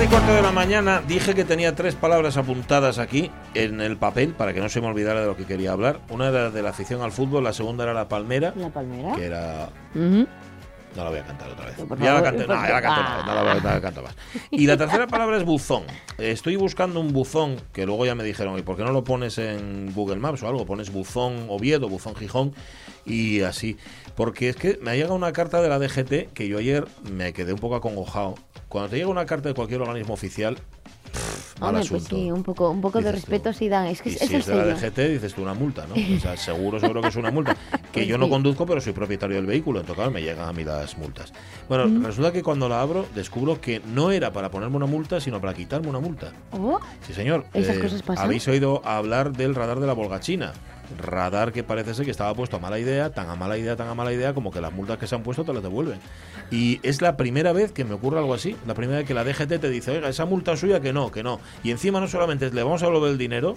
Las 12 y cuarto de la mañana dije que tenía tres palabras apuntadas aquí en el papel para que no se me olvidara de lo que quería hablar. Una era de la afición al fútbol, la segunda era la palmera, La palmera. que era. No la voy a cantar otra vez. Por ya la canté, no, ya la canto no la voy a no la canto más. Y la tercera palabra es buzón. Estoy buscando un buzón que luego ya me dijeron, ¿y por qué no lo pones en Google Maps o algo? Pones buzón Oviedo, buzón Gijón y así. Porque es que me ha llegado una carta de la DGT que yo ayer me quedé un poco acongojado. Cuando te llega una carta de cualquier organismo oficial, pff, mal Hombre, pues sí, un poco, un poco de tú. respeto sí dan. Es que Y es, si es de la. DGT, dices tú una multa, ¿no? O sea, seguro, seguro que es una multa. Que Pues yo no conduzco, pero soy propietario del vehículo, entonces claro, me llegan a mí las multas. Bueno, resulta que cuando la abro, descubro que no era para ponerme una multa, sino para quitarme una multa. Oh, Sí, señor. Eh, ¿Esas cosas pasan? Habéis oído hablar del radar de la Volga China. Radar que parece ser que estaba puesto a mala idea, tan a mala idea, tan a mala idea, como que las multas que se han puesto te las devuelven. Y es la primera vez que me ocurre algo así. La primera vez que la DGT te dice, oiga, esa multa suya que no, que no. Y encima no solamente le vamos a devolver el dinero,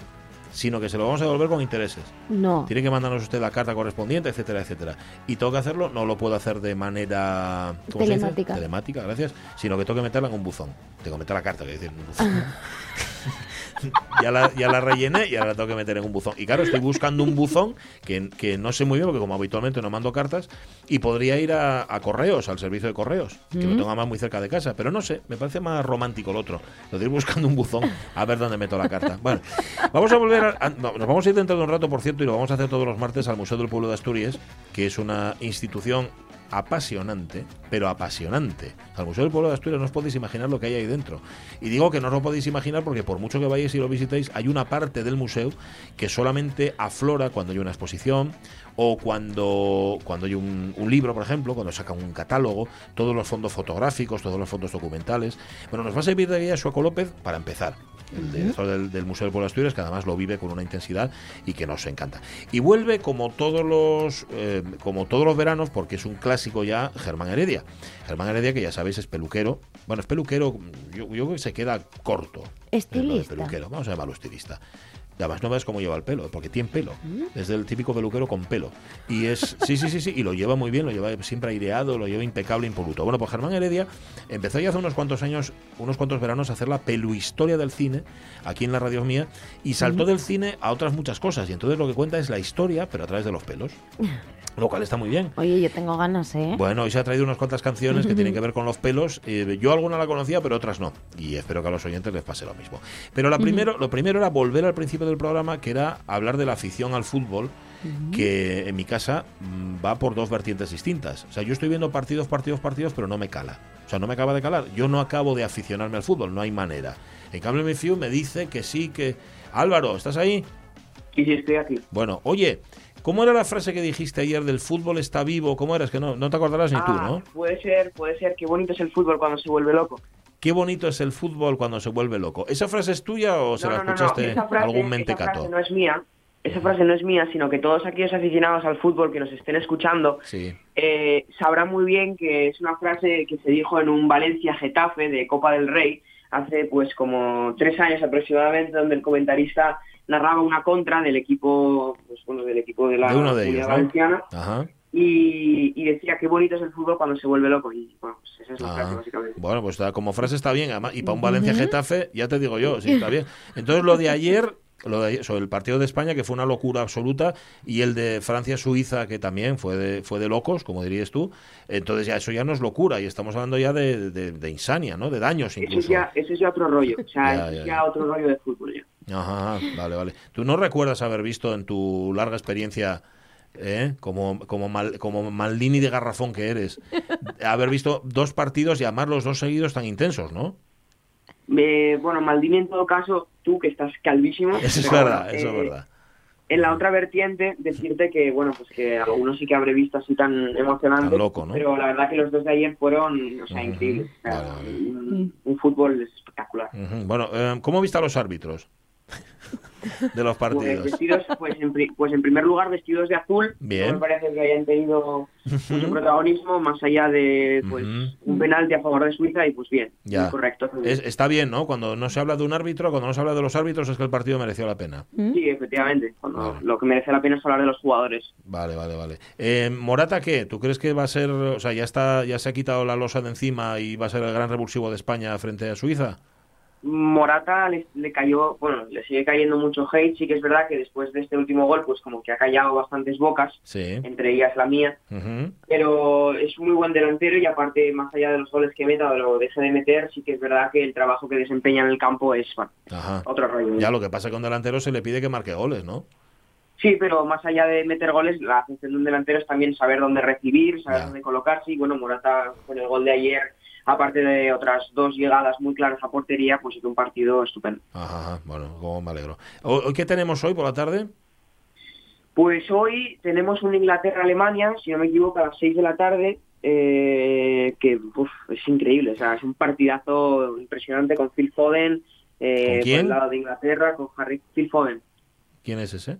sino que se lo vamos a devolver con intereses. no. Tiene que mandarnos usted la carta correspondiente, etcétera, etcétera. Y tengo que hacerlo, no lo puedo hacer de manera. Telemática. Telemática, gracias. Sino que tengo que meterla en un buzón. Tengo que meter la carta, que decir, en un buzón. ya, la, ya la rellené y ahora la tengo que meter en un buzón. Y claro, estoy buscando un buzón que, que no sé muy bien, porque como habitualmente no mando cartas, y podría ir a, a correos, al servicio de correos, que lo tengo más muy cerca de casa. Pero no sé, me parece más romántico el otro. Lo de ir buscando un buzón a ver dónde meto la carta. Bueno, vamos a volver a, a- no, nos vamos a ir dentro de un rato, por cierto, y lo vamos a hacer todos los martes al Museo del Pueblo de Asturias, que es una institución apasionante, pero apasionante. Al Museo del Pueblo de Asturias no os podéis imaginar lo que hay ahí dentro. Y digo que no os lo podéis imaginar porque por mucho que vayáis y lo visitéis, hay una parte del museo que solamente aflora cuando hay una exposición o cuando, cuando hay un, un libro, por ejemplo, cuando sacan un catálogo, todos los fondos fotográficos, todos los fondos documentales. Bueno, nos va a servir de guía Sueco López para empezar. El director del, del Museo del Pueblo de Asturias, que además lo vive con una intensidad y que nos encanta. Y vuelve como todos los eh, como todos los veranos, porque es un clásico ya, Germán Heredia. Germán Heredia, que ya sabéis, es peluquero. Bueno, es peluquero, yo, yo creo que se queda corto. Estilista. peluquero. Vamos a llamarlo estilista. Además no ves cómo lleva el pelo, porque tiene pelo. Es del típico peluquero con pelo. Y es, sí, sí, sí, sí, y lo lleva muy bien, lo lleva siempre aireado, lo lleva impecable, impoluto. Bueno, pues Germán Heredia empezó ya hace unos cuantos años, unos cuantos veranos, a hacer la peluhistoria del cine, aquí en la radio mía, y saltó del cine a otras muchas cosas. Y entonces lo que cuenta es la historia, pero a través de los pelos. Lo cual está muy bien. Oye, yo tengo ganas, ¿eh? Bueno, hoy se ha traído unas cuantas canciones que tienen que ver con los pelos. Eh, yo alguna la conocía, pero otras no. Y espero que a los oyentes les pase lo mismo. Pero la primero, lo primero era volver al principio del programa, que era hablar de la afición al fútbol, que en mi casa mm, va por dos vertientes distintas. O sea, yo estoy viendo partidos, partidos, partidos, pero no me cala. O sea, no me acaba de calar. Yo no acabo de aficionarme al fútbol, no hay manera. En cambio, mi FIU me dice que sí, que... Álvaro, ¿estás ahí? Sí, sí, estoy aquí. Bueno, oye, ¿cómo era la frase que dijiste ayer del fútbol está vivo? ¿Cómo era? Es que no, no te acordarás ni tú, Ah, ¿no? Puede ser, puede ser. Qué bonito es el fútbol cuando se vuelve loco. Qué bonito es el fútbol cuando se vuelve loco. ¿Esa frase es tuya o se No, la no, escuchaste esa frase- algún Esa mentecato? frase no es mía. Esa frase no es mía, sino que todos aquellos aficionados al fútbol que nos estén escuchando Sí. eh, sabrán muy bien que es una frase que se dijo en un Valencia-Getafe de Copa del Rey hace pues como tres años aproximadamente, donde el comentarista narraba una contra del equipo, pues bueno, del equipo de la De uno de Comunidad ellos, ¿no? Valenciana Ajá. y, y decía qué bonito es el fútbol cuando se vuelve loco y bueno, pues esa es la frase Ah, básicamente. bueno, pues está- como frase está bien. además, y para un Valencia Getafe, ya te digo yo, sí, está bien. Entonces, lo de ayer, lo de, sobre el partido de España, que fue una locura absoluta, y el de Francia-Suiza, que también fue de, fue de locos, como dirías tú. Entonces ya eso ya no es locura, y estamos hablando ya de, de- de insania, ¿no? De daños Eso incluso. es, ya, eso es ya otro rollo. O sea, Ya, eso ya, es ya. ya otro rollo de fútbol. Ya. Ajá, vale, vale. ¿Tú no recuerdas haber visto en tu larga experiencia, eh, como, como, Mal- como Maldini de garrafón que eres, haber visto dos partidos y además los dos seguidos tan intensos, ¿no? Eh, bueno, Maldini en todo caso, tú que estás calvísimo. Eso es pero, verdad, eso es eh, verdad. En la otra vertiente, decirte que, bueno, pues que algunos sí que habré visto así tan emocionante. Tan loco, ¿no? Pero la verdad que los dos de ayer fueron, o sea, Ujú. increíbles. O sea, Vale, vale. Un, un fútbol espectacular. Ujú. Bueno, eh, ¿cómo viste a los árbitros de los Pues partidos? vestidos, pues en, pues en primer lugar vestidos de azul. Bien. No me parece que hayan tenido mucho protagonismo, más allá de pues Ujú. un penalti a favor de Suiza y pues bien, Ya. correcto. Es- está bien, ¿no? Cuando no se habla de un árbitro, cuando no se habla de los árbitros, es que el partido mereció la pena. Sí, efectivamente. Cuando Vale. Lo que merece la pena es hablar de los jugadores. Vale, vale, vale. Eh, Morata, ¿qué? ¿Tú crees que va a ser, o sea, ya está, ya se ha quitado la losa de encima y va a ser el gran revulsivo de España frente a Suiza? Morata le, le cayó, bueno, le sigue cayendo mucho hate. Sí que es verdad que después de este último gol, pues como que ha callado bastantes bocas, Sí. entre ellas la mía. Pero es un muy buen delantero y aparte, más allá de los goles que meta o lo deje de meter, sí que es verdad que el trabajo que desempeña en el campo es bueno, Ajá. otro rollo. Ya lo que pasa un delantero se le pide que marque goles, ¿no? Sí, pero más allá de meter goles, la función de un delantero es también saber dónde recibir, saber Ya. dónde colocarse. Y bueno, Morata con el gol de ayer, aparte de otras dos llegadas muy claras a portería, pues hizo un partido estupendo. Ajá, bueno, como me alegro. ¿Hoy hoy qué tenemos hoy por la tarde? Pues hoy tenemos un Inglaterra-Alemania, si no me equivoco, a las 6 de la tarde, eh, que uf, es increíble, o sea, es un partidazo impresionante con Phil Foden, eh, ¿Con quién? por el lado de Inglaterra, con Harry Phil Foden. ¿Quién es ese?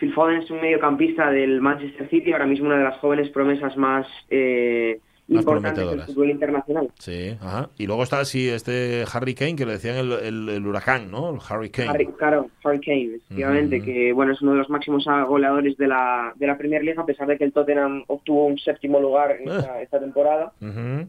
Phil Foden es un mediocampista del Manchester City, ahora mismo una de las jóvenes promesas más, eh, Más importantes del prometedoras. fútbol internacional. Sí, ajá. Y luego está sí, este Harry Kane, que le decían el, el- el huracán, ¿no? El Harry Kane. Harry, claro, Harry Kane, efectivamente, que bueno es uno de los máximos goleadores de la, de la Premier League, a pesar de que el Tottenham obtuvo un séptimo lugar en Eh. esta, esta temporada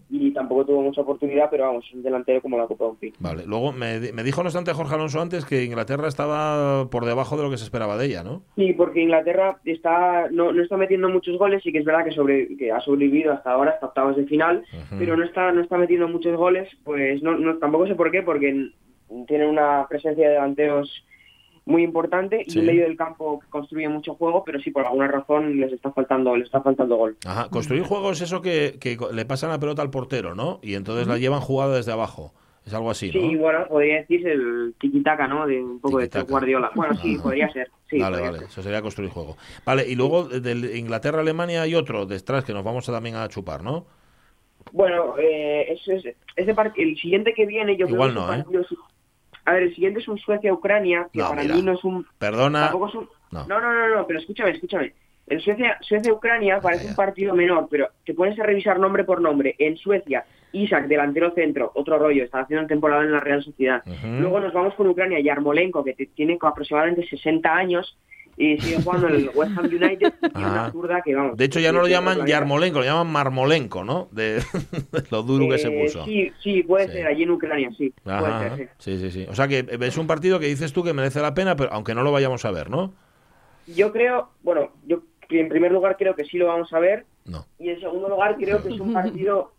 y tampoco tuvo mucha oportunidad, pero vamos, un delantero como la Copa de un. Vale, luego me, me dijo no obstante Jorge Alonso antes que Inglaterra estaba por debajo de lo que se esperaba de ella, ¿no? Sí, porque Inglaterra está no, no está metiendo muchos goles y que es verdad que sobre que ha sobrevivido hasta ahora, hasta octavos de final, pero no está no está metiendo muchos goles, pues no, no tampoco sé por qué, porque tienen una presencia de delanteros muy importante y Sí. un medio del campo que construye mucho juego, pero sí por alguna razón les está faltando les está faltando gol. Ajá, construir juegos es eso que, que le pasan la pelota al portero, ¿no? Y entonces la llevan jugada desde abajo. Es algo así, ¿no? Sí, bueno, podría decirse el tiki-taka, ¿no? De un poco de Guardiola. Bueno, sí, podría ser. Sí, vale, podría vale, ser. eso sería construir juego. Vale, y luego de Inglaterra-Alemania hay otro detrás que nos vamos a también a chupar, ¿no? Bueno, eh, ese, es- el siguiente que viene, yo Igual creo que no, es un ¿eh? A ver, el siguiente es un Suecia-Ucrania, que No, para mira. mí no es un... Perdona. Tampoco es un... No. No, no, no, no, pero escúchame, escúchame. El Suecia- Suecia-Ucrania parece ya. un partido menor, pero te pones a revisar nombre por nombre. En Suecia, Isaac, delantero centro, otro rollo, está haciendo temporada en la Real Sociedad. Luego nos vamos con Ucrania, Yarmolenko, que tiene aproximadamente 60 años y sigue jugando en el West Ham United y tiene una zurda que vamos. De hecho, ya no lo llaman Yarmolenko, lo llaman Marmolenko, ¿no? De, de lo duro que se Eh, puso. Sí, sí, puede Sí. ser, allí en Ucrania, sí. Ajá, puede ajá. ser, sí, sí, sí. O sea que es un partido que dices tú que merece la pena, pero aunque no lo vayamos a ver, ¿no? Yo creo, bueno, yo en primer lugar creo que sí lo vamos a ver No. y en segundo lugar creo que es un partido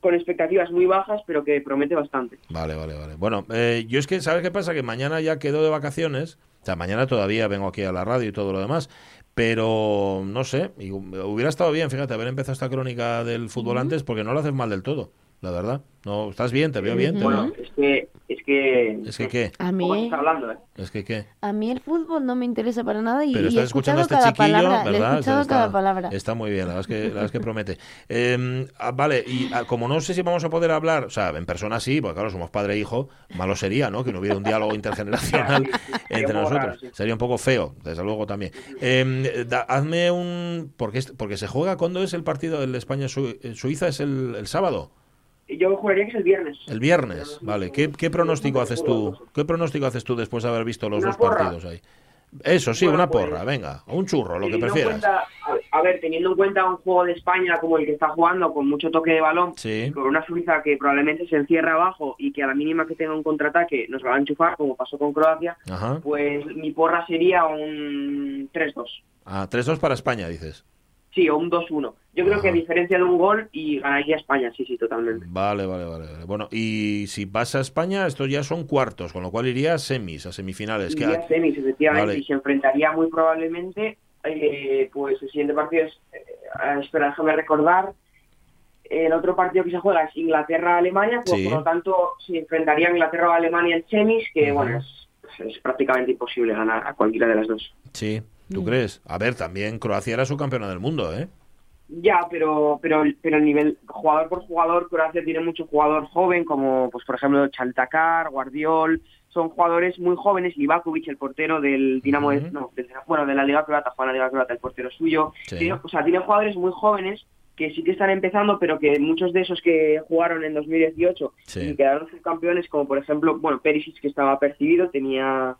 con expectativas muy bajas, pero que promete bastante. Vale, vale, vale. Bueno, eh, yo es que, ¿sabes qué pasa? Que mañana ya quedo de vacaciones. O sea, mañana todavía vengo aquí a la radio y todo lo demás. Pero no sé, y hubiera estado bien, fíjate, haber empezado esta crónica del fútbol antes porque no lo haces mal del todo, la verdad. No, estás bien, te veo bien, te Bueno, veo. es que es que Es que qué, A ¿cómo mí, estás hablando, eh? es que qué. a mí el fútbol no me interesa para nada y, Pero y he estás escuchando escuchado a este cada chiquillo, palabra. le he ¿verdad? escuchado está, cada palabra. está muy bien, la verdad es que, la verdad es que promete. Eh, ah, vale, y ah, como no sé si vamos a poder hablar, o sea, en persona sí, porque claro, somos padre e hijo, malo sería, ¿no? Que no hubiera un diálogo intergeneracional entre nosotros. raro, sí. Sería un poco feo, desde luego también. Eh, da- hazme un... Porque, es- porque se juega, ¿cuándo es el partido de España-Suiza? ¿Es el, el sábado? Yo juraría que es el viernes. El viernes, vale. ¿Qué, qué pronóstico haces tú? ¿Qué pronóstico haces tú después de haber visto los Una dos porra. partidos ahí? Eso, sí, Bueno, una pues, porra, venga. O un churro, lo que prefieras. cuenta- a ver, a ver, teniendo en cuenta un juego de España como el que está jugando, con mucho toque de balón, Sí. con una Suiza que probablemente se encierra abajo y que a la mínima que tenga un contraataque nos la va a enchufar, como pasó con Croacia, Ajá. pues mi porra sería un 3-2. Ah, 3-2 para España, dices. Sí, o un 2-1. Yo creo Ajá. que a diferencia de un gol y ganaría España, sí, sí, totalmente. Vale, vale, vale. Bueno, y si pasa España, estos ya son cuartos, con lo cual iría a semis, a semifinales. Iría a semis, efectivamente, Vale. y se enfrentaría muy probablemente, eh, pues el siguiente partido es, eh, espera, déjame recordar, el otro partido que se juega es Inglaterra-Alemania, pues Sí. por lo tanto se enfrentaría Inglaterra o Alemania en semis, que bueno, es, es prácticamente imposible ganar a cualquiera de las dos. sí, ¿tú crees? A ver, también Croacia era su campeona del mundo, ¿eh? Ya, pero pero pero el nivel jugador por jugador, Croacia tiene mucho jugador joven, como pues por ejemplo Chantakar, Guardiol, son jugadores muy jóvenes, Livakovic, el portero del Dinamo, de- no, del- bueno, de la Liga Croata, juega en la Liga Croata, el portero suyo. Sí. Tiene- o sea, tiene jugadores muy jóvenes que sí que están empezando, pero que muchos de esos que jugaron en 2018 Sí. y quedaron subcampeones, como por ejemplo, bueno, Perisic que estaba percibido, tenía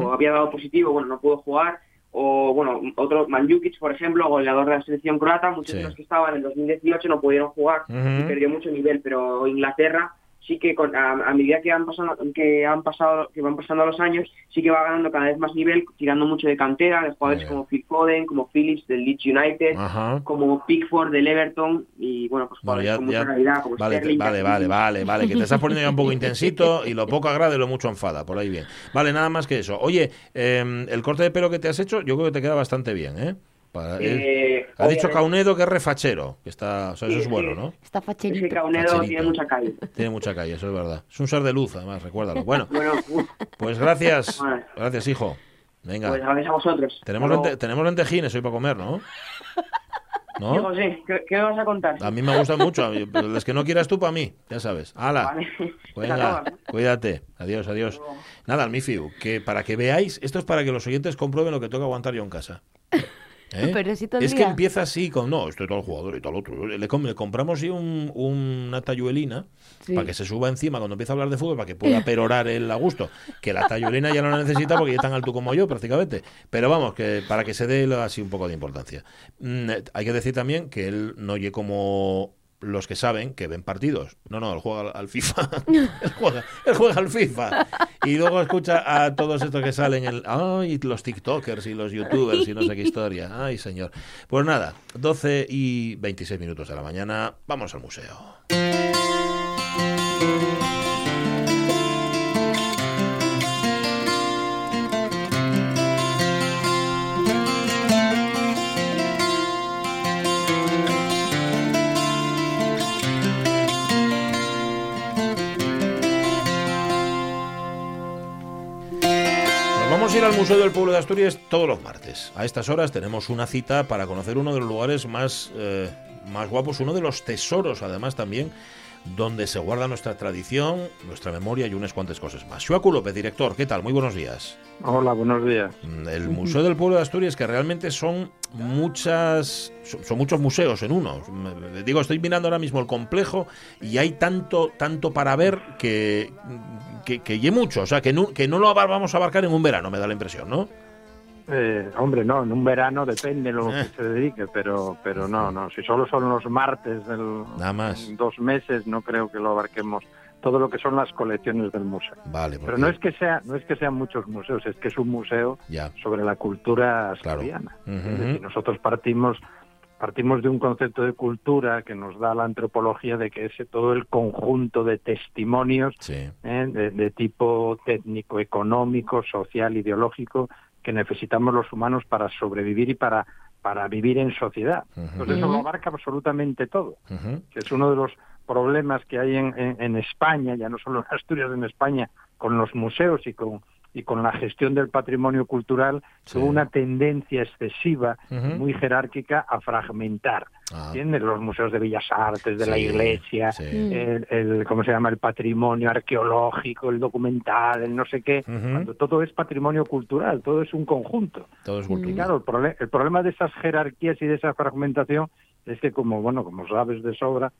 o había dado positivo, bueno, no pudo jugar, o bueno, otro Manjukic, por ejemplo, goleador de la selección croata, muchos Sí. de los que estaban en 2018 no pudieron jugar y perdió mucho nivel, pero Inglaterra sí que con, a, a medida que han pasado que han pasado que van pasando los años sí que va ganando cada vez más nivel tirando mucho de cantera de jugadores como Phil Foden como Phillips del Leeds United Ajá. como Pickford del Everton y bueno pues jugadores ya, con mucha ya- calidad como vale, te- Sterling vale, vale, vale, vale, que te estás poniendo ya un poco intensito y lo poco agrade lo mucho enfada, por ahí bien. Vale, nada más que eso. Oye, eh, el corte de pelo que te has hecho, yo creo que te queda bastante bien, ¿eh? Para- Eh, ha dicho. Caunedo que es refachero, que está, o sea, eso Sí, es bueno. ¿no? Está es que facherito. Caunedo Facherito. tiene mucha calle Tiene mucha calle, eso es verdad. Es un ser de luz, además, recuérdalo. Bueno, bueno pues gracias, Vale. gracias, hijo. Venga, pues gracias a vosotros tenemos, Hasta lente- tenemos lentejines hoy para comer, ¿no? ¿No? Digo, sí, ¿qué, qué me vas a contar? A mí me gustan mucho, mí, pero las que no quieras tú para mí, ya sabes. ¡Hala! Vale. Venga, Venga, cuídate. Adiós, adiós. Nada, al Mifiu, que para que veáis, esto es para que los oyentes comprueben lo que toca aguantar yo en casa. ¿Eh? Pero el es que empieza así con, no, estoy tal jugador y tal otro. Le, com- le compramos sí, un- una talluelina Sí. para que se suba encima cuando empieza a hablar de fútbol, para que pueda perorar él a gusto. Que la talluelina ya no la necesita porque ya es tan alto como yo prácticamente. Pero vamos, que para que se dé así un poco de importancia. Mm, hay que decir también que él no oye como los que saben que ven partidos. No, no, él juega al, FIFA. él, juega, él juega al FIFA. Y luego escucha a todos estos que salen el ay, los TikTokers y los YouTubers y no sé qué historia. Ay, señor. Pues nada, 12 y 26 minutos de la mañana, vamos al museo. Vamos a ir al Museo del Pueblo de Asturias todos los martes. A estas horas tenemos una cita para conocer uno de los lugares más, eh, más guapos, uno de los tesoros además también, donde se guarda nuestra tradición, nuestra memoria y unas cuantas cosas más. Shuaku López, director, ¿qué tal? Muy buenos días. Hola, buenos días. Mm, El Museo del Pueblo de Asturias, que realmente son muchas, son muchos museos en uno. Digo, estoy mirando ahora mismo el complejo y hay tanto, tanto para ver que, que, que y mucho. O sea, que no, que no lo vamos a abarcar en un verano, me da la impresión, ¿no? Eh, hombre, no, en un verano depende lo Eh. que se dedique, pero, pero no, no. Si solo son los martes del, Nada más. dos meses, no creo que lo abarquemos todo lo que son las colecciones del museo. Vale, Pero no es que sea, no es que sean muchos museos, es que es un museo Ya. sobre la cultura Claro. asturiana. Decir, nosotros partimos partimos de un concepto de cultura que nos da la antropología de que ese todo el conjunto de testimonios Sí. ¿eh? de, de tipo técnico, económico, social, ideológico, que necesitamos los humanos para sobrevivir y para, para vivir en sociedad. Entonces eso lo abarca absolutamente todo, que es uno de los problemas que hay en, en- en España, ya no solo en Asturias, en España, con los museos y con y con la gestión del patrimonio cultural, Sí. tuvo una tendencia excesiva, muy jerárquica, a fragmentar. Ah. ¿Entiendes? Los museos de Bellas Artes, de la Iglesia, sí. el, el- ¿cómo se llama? El patrimonio arqueológico, el documental, el no sé qué. Cuando todo es patrimonio cultural, todo es un conjunto. Todo es Y cultura. claro, el, prole- el problema de esas jerarquías y de esa fragmentación es que, como bueno, como sabes de sobra,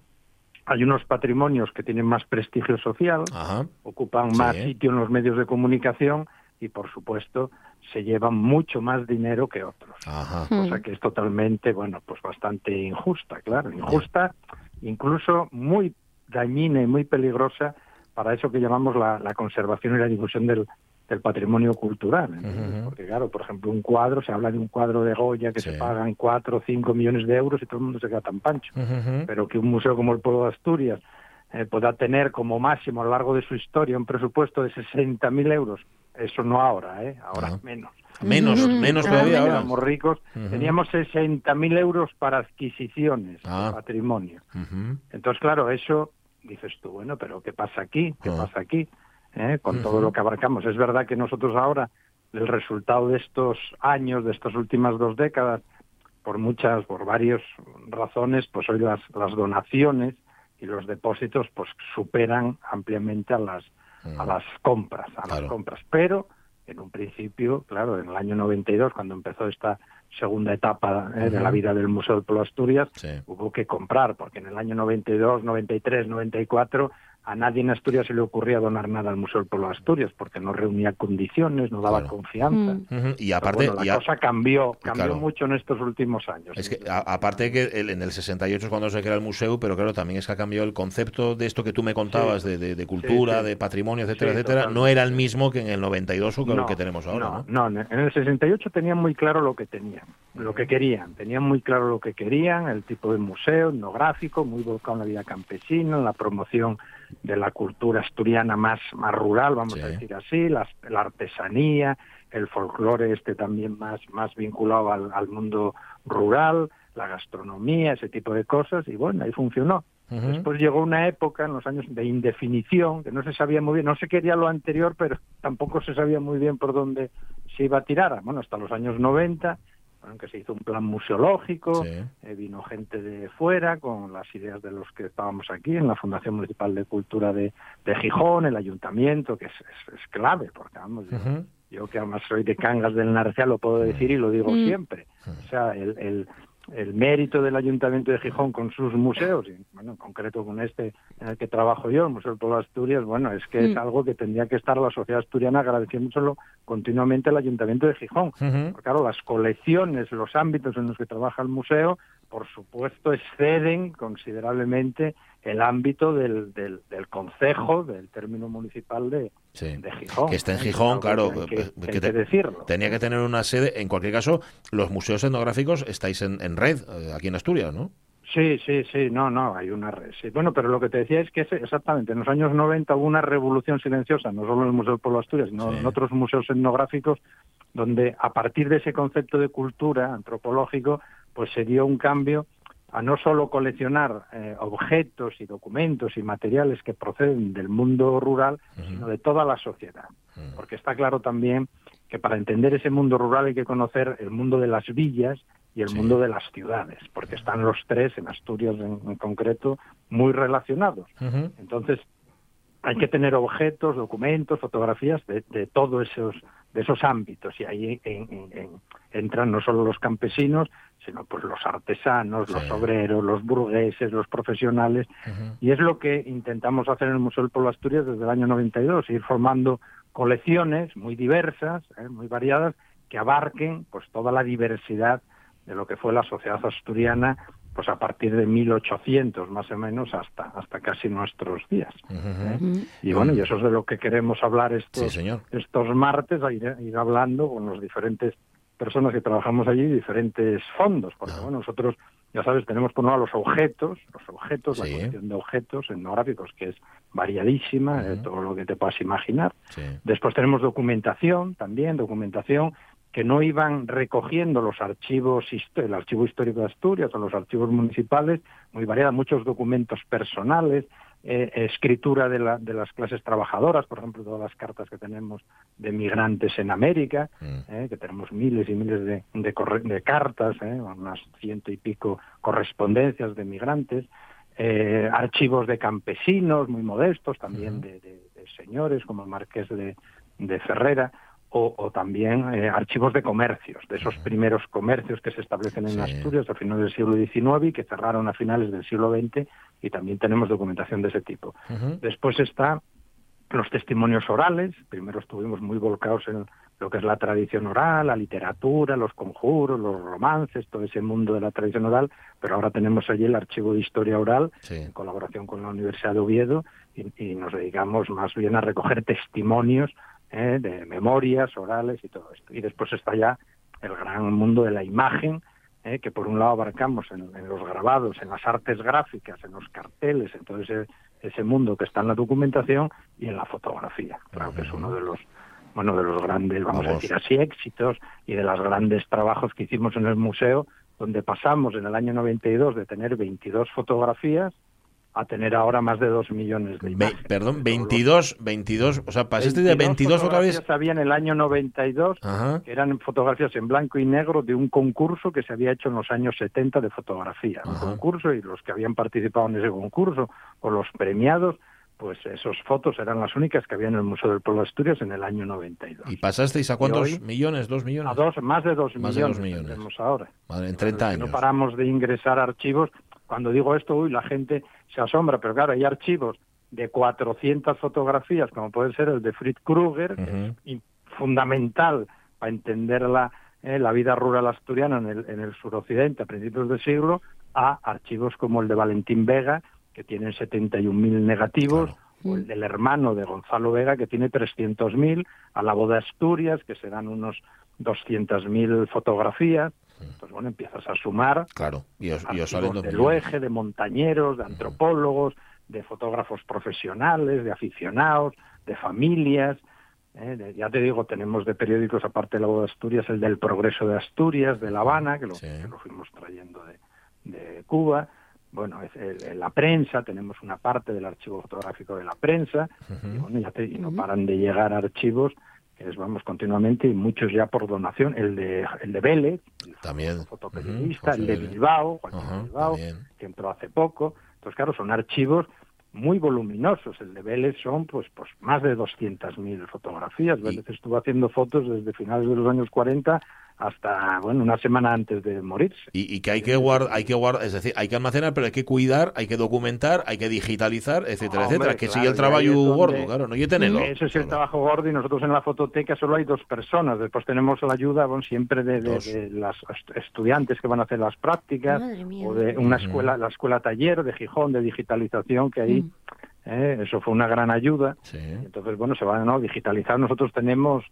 hay unos patrimonios que tienen más prestigio social, Ajá. ocupan Sí. más sitio en los medios de comunicación y por supuesto se llevan mucho más dinero que otros. Ajá. Cosa que es totalmente, bueno, pues bastante injusta, claro, injusta, incluso muy dañina y muy peligrosa para eso que llamamos la, la conservación y la difusión del, del patrimonio cultural. Porque claro, por ejemplo, un cuadro, se habla de un cuadro de Goya que Sí. se pagan cuatro o cinco millones de euros y todo el mundo se queda tan pancho pero que un museo como el Pueblo de Asturias eh, pueda tener como máximo a lo largo de su historia un presupuesto de 60.000 euros, eso no ahora, ¿eh? ahora Ah. menos. Menos, menos Ah, todavía ahora. Éramos ricos, teníamos 60.000 euros para adquisiciones Ah. de patrimonio. Ujú. Entonces, claro, eso dices tú, bueno, pero ¿qué pasa aquí? ¿Qué Ah. pasa aquí? ¿Eh? Con todo lo que abarcamos. Es verdad que nosotros ahora, el resultado de estos años, de estas últimas dos décadas, por muchas, por varias razones, pues hoy las, las donaciones y los depósitos pues superan ampliamente a las, a las compras, a Claro. las compras. Pero en un principio, claro, en el año 92, cuando empezó esta segunda etapa eh, de la vida del Museo del Pueblo Asturias, Sí. hubo que comprar, porque en el año 92, 93, 94 a nadie en Asturias se le ocurría donar nada al Museo del Pueblo de Asturias, porque no reunía condiciones, no daba Claro. confianza. Mm. Y aparte, bueno, la y a- cosa cambió, cambió Claro. mucho en estos últimos años. Es que a- aparte que el- en el 68 es cuando se crea el museo, pero claro, también es que ha cambiado el concepto de esto que tú me contabas, Sí. de, de- de cultura, sí. de patrimonio, etcétera, Sí, etcétera, no era el mismo que en el 92 o que lo que tenemos ahora, ¿no? no, en el 68 tenían muy claro lo que tenían, lo que querían, tenían muy claro lo que querían, el tipo de museo etnográfico, muy volcado en la vida campesina, en la promoción de la cultura asturiana más, más rural, vamos Sí. a decir así, la, la artesanía, el folclore este también más, más vinculado al, al mundo rural, la gastronomía, ese tipo de cosas, y bueno, ahí funcionó. Después llegó una época, en los años de indefinición, que no se sabía muy bien, no se quería lo anterior, pero tampoco se sabía muy bien por dónde se iba a tirar. Bueno, hasta los años 90, bueno, que se hizo un plan museológico, Sí. eh, vino gente de fuera con las ideas de los que estábamos aquí en la Fundación Municipal de Cultura de, de Gijón, el ayuntamiento, que es, es- es clave, porque vamos, yo que además soy de Cangas del Narcea lo puedo decir y lo digo Mm. siempre. O sea, el, el, el mérito del Ayuntamiento de Gijón con sus museos, y bueno, en concreto con este en el que trabajo yo, el Museo del Pueblo de Asturias, bueno, es que es Mm. algo que tendría que estar la sociedad asturiana agradeciéndoselo continuamente al Ayuntamiento de Gijón. Porque, claro, las colecciones, los ámbitos en los que trabaja el museo, por supuesto, exceden considerablemente el ámbito del, del, del concejo, del término municipal de, Sí. de Gijón. Que esté en. Gijón, claro, que hay que, te- que decirlo. Tenía que tener una sede. En cualquier caso, los museos etnográficos estáis en, en red eh, aquí en Asturias, ¿no? Sí, sí, sí, no, no, hay una red. Sí. Bueno, pero lo que te decía es que exactamente en los años 90 hubo una revolución silenciosa, no solo en el Museo del Pueblo Asturias, sino Sí. en otros museos etnográficos, donde a partir de ese concepto de cultura antropológico, pues se dio un cambio a no solo coleccionar eh, objetos y documentos y materiales que proceden del mundo rural, sino de toda la sociedad. Porque está claro también que para entender ese mundo rural hay que conocer el mundo de las villas y el Sí. mundo de las ciudades, porque están los tres, en Asturias en, en concreto, muy relacionados. Entonces, hay que tener objetos, documentos, fotografías de, de todos esos de esos ámbitos y ahí en- entran no solo los campesinos, sino pues los artesanos, los obreros, los burgueses, los profesionales y es lo que intentamos hacer en el Museo del Pueblo Asturias desde el año 92, ir formando colecciones muy diversas, ¿eh? muy variadas, que abarquen pues toda la diversidad de lo que fue la sociedad asturiana pues a partir de 1800 más o menos hasta hasta casi nuestros días. ¿eh? Y bueno, y eso es de lo que queremos hablar Sí, estos, señor. estos martes, a ir, ir hablando con los diferentes personas que trabajamos allí, diferentes fondos, porque bueno, nosotros, ya sabes, tenemos por un lado los objetos, los objetos, Sí. la colección de objetos etnográficos, que es variadísima, eh, todo lo que te puedas imaginar. Sí. Después tenemos documentación también, documentación que no iban recogiendo los archivos, el archivo histórico de Asturias o los archivos municipales, muy variada, muchos documentos personales, eh, escritura de, la- de las clases trabajadoras, por ejemplo, todas las cartas que tenemos de migrantes en América, Mm. eh, que tenemos miles y miles de, de corre- de cartas, eh, unas ciento y pico correspondencias de migrantes, archivos de campesinos muy modestos, también de, señores como el marqués de Ferrera, o, o también eh, archivos de comercios, de esos primeros comercios que se establecen en Sí. Asturias a finales del siglo XIX y que cerraron a finales del siglo XX, y también tenemos documentación de ese tipo. Después está los testimonios orales, primero estuvimos muy volcados en lo que es la tradición oral, la literatura, los conjuros, los romances, todo ese mundo de la tradición oral, pero ahora tenemos allí el archivo de historia oral Sí. en colaboración con la Universidad de Oviedo y, y nos dedicamos más bien a recoger testimonios eh, de memorias orales y todo esto. Y después está ya el gran mundo de la imagen, eh, que por un lado abarcamos en, en los grabados, en las artes gráficas, en los carteles, en todo ese, ese mundo que está en la documentación y en la fotografía. Claro que es uno de los bueno de los grandes, vamos, a Vamos. decir así, éxitos y de los grandes trabajos que hicimos en el museo, donde pasamos en el año 92 de tener 22 fotografías a tener ahora más de 2 millones de Ve- imágenes. perdón, De todos los- 22, 22, o sea, pasaste de 22 fotografías. fotografías había en el año 92 Ajá. que eran fotografías en blanco y negro de un concurso que se había hecho en los años 70 de fotografía. Un Ajá. concurso y los que habían participado en ese concurso o los premiados, pues esas fotos eran las únicas que había en el Museo del Pueblo de Asturias en el año 92. ¿Y pasasteis a cuántos millones? ¿Dos millones? A dos, más de dos Más de millones, dos millones. tenemos ahora. Madre, en 30 Si años. No paramos de ingresar archivos. Cuando digo esto, uy, la gente se asombra, pero claro, hay archivos de 400 fotografías, como puede ser el de Fritz Kruger, que es fundamental para entender la, eh, la vida rural asturiana en el, en el suroccidente a principios del siglo, a archivos como el de Valentín Vega, que tienen 71.000 negativos, Claro. o el del hermano de Gonzalo Vega, que tiene 300.000, a la boda de Asturias, que serán unos 200.000 fotografías. Pues bueno, empiezas a sumar Claro, y os, y os de lueje, de montañeros, de antropólogos, de fotógrafos profesionales, de aficionados, de familias. ¿eh? De- ya te digo, tenemos de periódicos, aparte de la Voz de Asturias, el del Progreso de Asturias, de La Habana, que lo, Sí. que lo fuimos trayendo de, de Cuba. Bueno, es el- el- la prensa, tenemos una parte del archivo fotográfico de la prensa, y, bueno, ya te- y no paran de llegar archivos les vamos continuamente y muchos ya por donación. El de, el de Vélez, el También. fotoperiodista, el de Bilbao, Joaquín Bilbao, también. que entró hace poco. Entonces, claro, son archivos muy voluminosos. El de Vélez son pues pues más de 200.000 fotografías. Vélez estuvo haciendo fotos desde finales de los años 40 hasta, bueno, una semana antes de morirse. Y, y que hay que guardar, hay que guardar, es decir, hay que almacenar, pero hay que cuidar, hay que documentar, hay que digitalizar, etcétera, Hombre, etcétera. Que claro, sigue el trabajo donde- gordo, claro, no yo tenerlo. Ese es el trabajo gordo y nosotros en la fototeca solo hay dos personas. Después tenemos la ayuda bueno, siempre de, de- de las est- estudiantes que van a hacer las prácticas Madre mía. o de una escuela, la escuela taller de Gijón de digitalización que ahí, Mm. eh, eso fue una gran ayuda. Sí. Entonces, bueno, se van a digitalizar. Nosotros tenemos,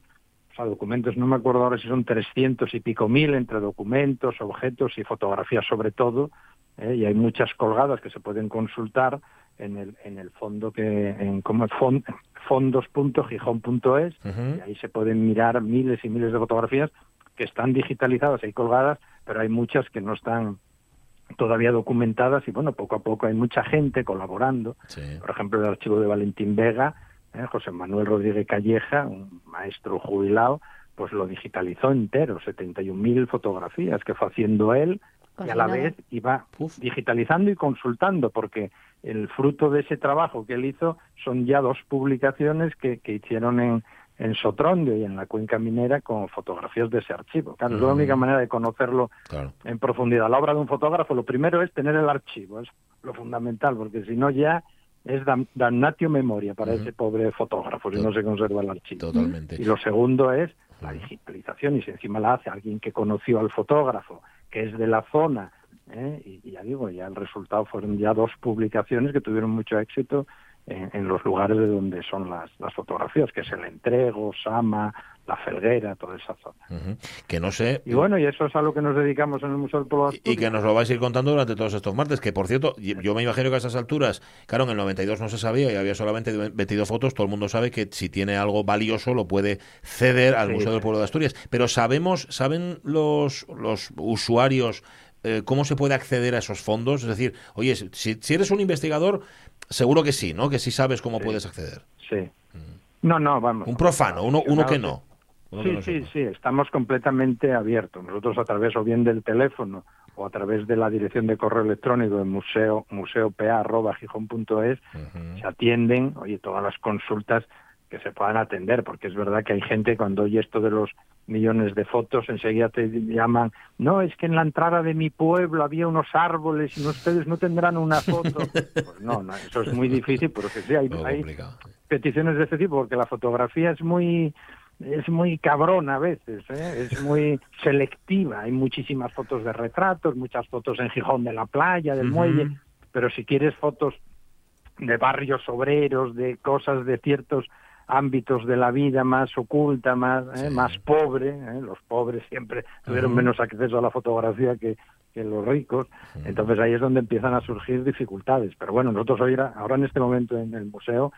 sea, documentos, no me acuerdo ahora si son 300 y pico mil entre documentos, objetos y fotografías sobre todo, ¿eh? y hay muchas colgadas que se pueden consultar en el, en el fondo que, en como fon- fondos.gijón.es, Ujú. y ahí se pueden mirar miles y miles de fotografías que están digitalizadas y colgadas, pero hay muchas que no están todavía documentadas y bueno, poco a poco hay mucha gente colaborando Sí. por ejemplo, el archivo de Valentín Vega, ¿eh? José Manuel Rodríguez Calleja, un maestro jubilado, pues lo digitalizó entero, 71.000 fotografías que fue haciendo él y a la vez iba digitalizando y consultando, porque el fruto de ese trabajo que él hizo son ya dos publicaciones que, que hicieron en, en Sotrondio y en la cuenca minera con fotografías de ese archivo. Claro, es la única manera de conocerlo Claro. en profundidad. La obra de un fotógrafo, lo primero es tener el archivo, es lo fundamental, porque si no ya es dam- damnatio memoria para ese pobre fotógrafo si no se conserva el archivo. Totalmente. Y lo segundo es la digitalización, y si encima la hace alguien que conoció al fotógrafo, que es de la zona, ¿eh? y, y ya digo, ya el resultado fueron ya dos publicaciones que tuvieron mucho éxito en, en los lugares de donde son las, las fotografías, que es el Entrego, Sama, La Felguera, toda esa zona. Que no sé. Y bueno, y eso es a lo que nos dedicamos en el Museo del Pueblo de Y- Y Asturias. que nos lo vais a ir contando durante todos estos martes, que por cierto, yo me imagino que a esas alturas, claro, en el 92 no se sabía y había solamente 22 fotos, todo el mundo sabe que si tiene algo valioso lo puede ceder al Sí, Museo del. Pueblo de Asturias. Pero sabemos, ¿saben los, los usuarios eh, cómo se puede acceder a esos fondos? Es decir, oye, si, si eres un investigador, seguro que sí, ¿no? Que sí sabes cómo Sí. puedes acceder. Sí. No, no, vamos. Un profano, uno, uno que no. Uno que Sí, no sí, sepa. sí, estamos completamente abiertos. Nosotros a través o bien del teléfono o a través de la dirección de correo electrónico de museo museopa@gijón.es Ujú. se atienden, oye, todas las consultas que se puedan atender, porque es verdad que hay gente cuando oye esto de los millones de fotos, enseguida te llaman, no, es que en la entrada de mi pueblo había unos árboles y ustedes no tendrán una foto. Pues no, no eso es muy difícil, porque sí, hay, peticiones de este tipo, porque la fotografía es muy es muy cabrona a veces, ¿eh? es muy selectiva. Hay muchísimas fotos de retratos, muchas fotos en Gijón de la playa, del muelle, pero si quieres fotos de barrios obreros, de cosas de ciertos ámbitos de la vida más oculta, más ¿eh? Más pobre, ¿eh? los pobres siempre tuvieron menos acceso a la fotografía que, que los ricos, entonces ahí es donde empiezan a surgir dificultades. Pero bueno, nosotros hoy, ahora en este momento en el museo,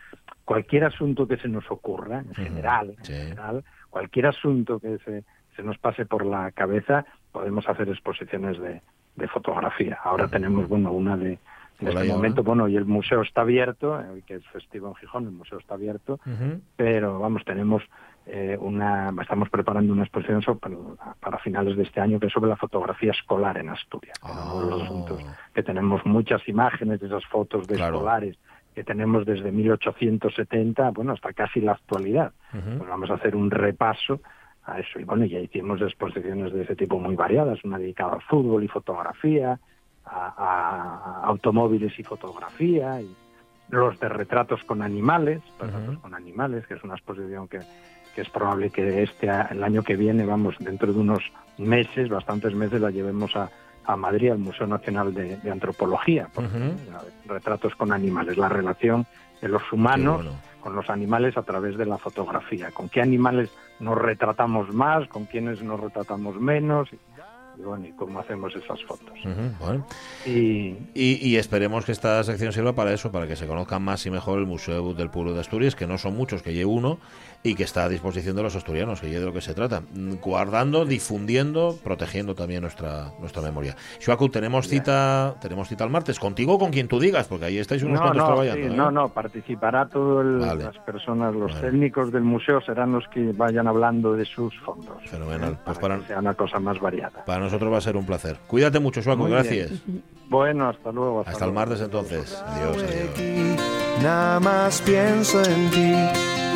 cualquier asunto que se nos ocurra, en general, en sí. general, cualquier asunto que se, se nos pase por la cabeza, podemos hacer exposiciones de, de fotografía. Ahora tenemos, bueno, una de, en Hola, este momento, bueno, y el museo está abierto, eh, hoy que es festivo en Gijón, el museo está abierto, pero vamos, tenemos eh, una, estamos preparando una exposición sobre- para finales de este año que es sobre la fotografía escolar en Asturias. que Ah. que tenemos muchas imágenes de esas fotos de Claro. escolares que tenemos desde 1870, bueno, hasta casi la actualidad. Pues vamos a hacer un repaso a eso. Y bueno, ya hicimos exposiciones de ese tipo muy variadas, una dedicada al fútbol y fotografía, a, a- automóviles y fotografía, y los de retratos con animales, retratos con animales, que es una exposición que, que es probable que este el año que viene, vamos, dentro de unos meses, bastantes meses, la llevemos a, a Madrid, al Museo Nacional de, de Antropología. porque, Ujú. eh, Retratos con animales, la relación de los humanos bueno. con los animales a través de la fotografía. ¿Con qué animales nos retratamos más? ¿Con quiénes nos retratamos menos? Y, bueno, y cómo hacemos esas fotos. Ujú, bueno. Y Y, y esperemos que esta sección sirva para eso, para que se conozca más y mejor el Museo del Pueblo de Asturias, que no son muchos, que lleve uno y que está a disposición de los asturianos, que lleve de lo que se trata, Mm, guardando, difundiendo, protegiendo también nuestra nuestra memoria. Shuaku, tenemos cita, tenemos cita el martes, contigo o con quien tú digas, porque ahí estáis unos no, cuantos no, trabajando. sí, ¿eh? no, no, participará todas Vale. las personas, los Vale. técnicos del museo serán los que vayan hablando de sus fondos. Fenomenal. ¿eh? Pues para, para- que sea una cosa más variada. Para nosotros va a ser un placer. Cuídate mucho, Muy gracias. Bueno, hasta luego. Hasta, Hasta el martes entonces. Adiós, adiós. nada más pienso en ti,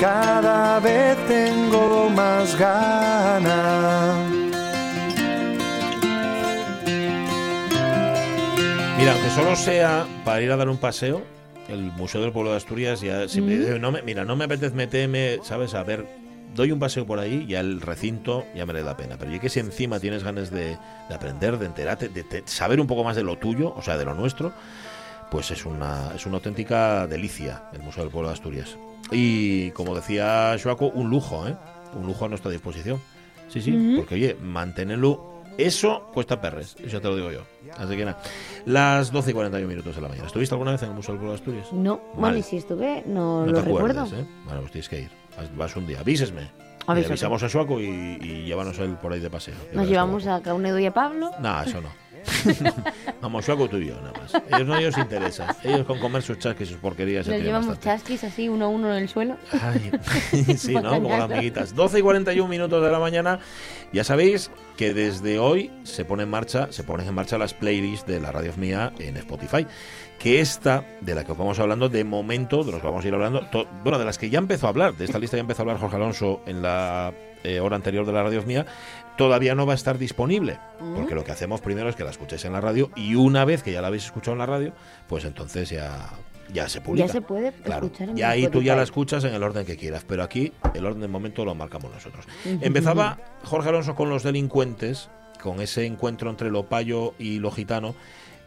cada vez tengo más ganas. Mira, aunque solo sea para ir a dar un paseo, el Museo del Pueblo de Asturias ya si me dice, no me, mira, no me apetece meterme, ¿sabes? A ver, doy un paseo por ahí y al recinto ya merece la pena. Pero yo que si encima tienes ganas de, de aprender, de enterarte, de, de saber un poco más de lo tuyo, o sea, de lo nuestro, pues es una, es una auténtica delicia el Museo del Pueblo de Asturias. Y como decía Joaco, un lujo, ¿eh? Un lujo a nuestra disposición. Sí, sí, porque oye, mantenerlo, eso cuesta perres, eso ya te lo digo yo. Así que nada, las 12 y 41 minutos de la mañana. ¿Estuviste alguna vez en el Museo del Pueblo de Asturias? No, Vale. bueno, y si estuve, no, No lo te recuerdo. acuerdas, ¿eh? Bueno, pues tienes que ir. Vas, un día, avísesme. Le avisamos a Suaco y, y llévanos él por ahí de paseo. Nos llevamos a Caunedo y a Pablo. No, eso no. Vamos, Suaco tú y yo, nada más. Ellos no ellos interesa. Ellos con comer sus chasques y sus porquerías Nos llevamos bastante. chasquis así uno a uno en el suelo. Ay, sí, ¿no? Como las amiguitas. 12 y 41 minutos de la mañana. Ya sabéis que desde hoy se pone en marcha, se ponen en marcha las playlists de la radio mía en Spotify. Que esta, de la que os vamos hablando, de momento, de los que vamos a ir hablando, to- bueno, de las que ya empezó a hablar, de esta lista ya empezó a hablar Jorge Alonso en la eh, hora anterior de la radio mía, todavía no va a estar disponible. Porque lo que hacemos primero es que la escuchéis en la radio y una vez que ya la habéis escuchado en la radio, pues entonces ya, ya se publica. Ya se puede Claro, escuchar en y ahí tú ya la escuchas en el orden que quieras, pero aquí el orden de momento lo marcamos nosotros. Empezaba Jorge Alonso con los delincuentes, con ese encuentro entre lo payo y lo gitano,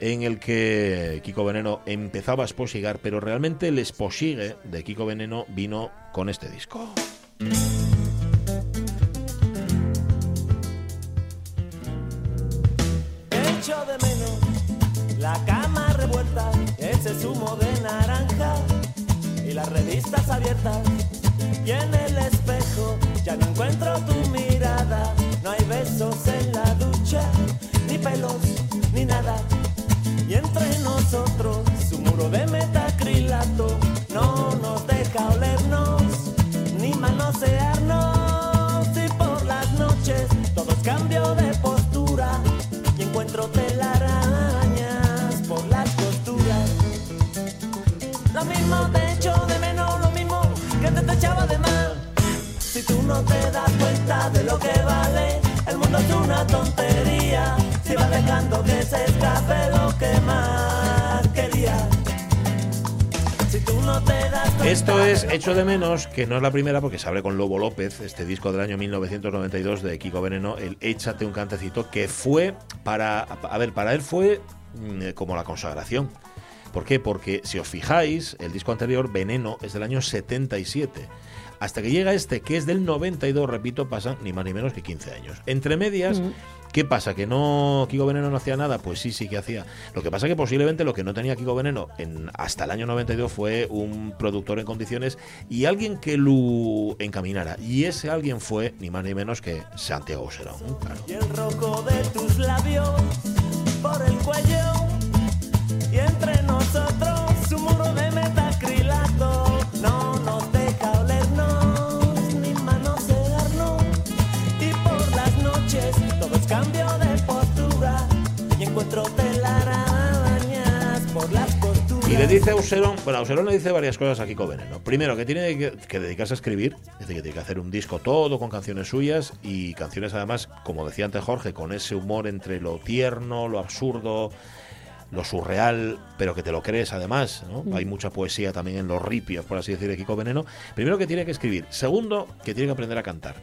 en el que Kiko Veneno empezaba a esposigar, pero realmente el esposigue de Kiko Veneno vino con este disco. Echo de menos la cama revuelta, ese zumo de naranja y las revistas abiertas. Y en el espejo ya no encuentro tu mirada, no hay besos en la ducha, ni pelos, ni nada. Y entre nosotros su muro de metacrilato no nos deja olernos, ni manosearnos. Y por las noches todos cambio de postura y encuentro telarañas por las costuras. Lo mismo te echo de menos, lo mismo que te, echaba de. Si Si tú no te das cuenta de lo que vale, el mundo es una tontería. Si vas dejando que se escape lo que más querías. Si tú no te das cuenta Esto es Hecho de Menos, que no es la primera porque se abre con Lobo López, este disco del año 1992 de Kiko Veneno, el Échate un cantecito, que fue para, a ver, para él fue mm, como la consagración. ¿Por qué? Porque si os fijáis, el disco anterior, Veneno, es del año 77. Hasta que llega este, que es del 92, repito, pasan ni más ni menos que 15 años. Entre medias, ¿qué pasa? ¿Que no Kiko Veneno no hacía nada? Pues sí, sí que hacía. Lo que pasa que posiblemente lo que no tenía Kiko Veneno en, hasta el año 92 fue un productor en condiciones y alguien que lo encaminara. Y ese alguien fue ni más ni menos que Santiago Serón. Claro. Y el rojo de tus labios por el cuello y entre nosotros un muro de Y le dice a Auserón, bueno, Auserón le dice varias cosas a Kiko Veneno. Primero, que tiene que, que dedicarse a escribir, es decir, que tiene que hacer un disco todo con canciones suyas y canciones además, como decía antes Jorge, con ese humor entre lo tierno, lo absurdo, lo surreal, pero que te lo crees además. ¿no? Hay mucha poesía también en los ripios, por así decir, de Kiko Veneno. Primero, que tiene que escribir. Segundo, que tiene que aprender a cantar.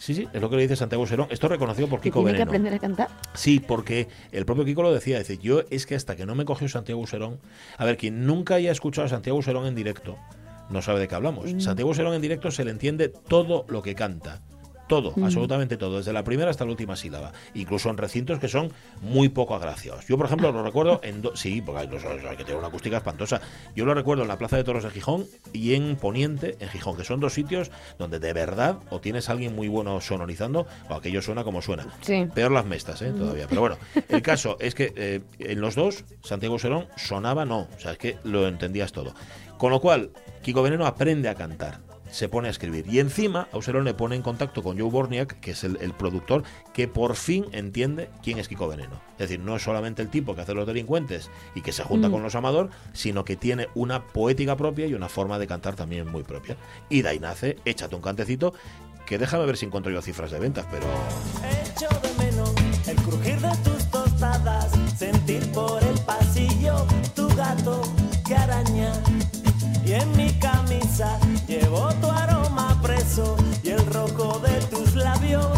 Sí, sí, es lo que le dice Santiago Auserón. Esto es reconocido por ¿Que Kiko tiene que Veneno. aprender a cantar? Sí, porque el propio Kiko lo decía, dice, yo es que hasta que no me cogió Santiago Userón, a ver, quien nunca haya escuchado a Santiago Userón en directo, no sabe de qué hablamos. Santiago Userón en directo se le entiende todo lo que canta. Todo, absolutamente todo, desde la primera hasta la última sílaba. Incluso en recintos que son muy poco agraciados. Yo, por ejemplo, lo recuerdo en... do- sí, porque hay, que tener una acústica espantosa. Yo lo recuerdo en la Plaza de Toros de Gijón y en Poniente, en Gijón, que son dos sitios donde de verdad o tienes a alguien muy bueno sonorizando o aquello suena como suena. Sí. Peor las mestas, ¿eh? Todavía. Pero bueno, el caso es que eh, en los dos, Santiago Serón sonaba no. O sea, es que lo entendías todo. Con lo cual, Kiko Veneno aprende a cantar. Se pone a escribir. Y encima, Auserón le pone en contacto con Joe Borniak, que es el, el productor, que por fin entiende quién es Kiko Veneno. Es decir, no es solamente el tipo que hace los delincuentes y que se junta con los amador, sino que tiene una poética propia y una forma de cantar también muy propia. Y de ahí nace, échate un cantecito, que déjame ver si encuentro yo cifras de ventas, pero Echo de menos el crujir de tus tostadas, sentir por el pasillo tu gato que araña. Y en mi camisa llevo tu aroma preso y el rojo de tus labios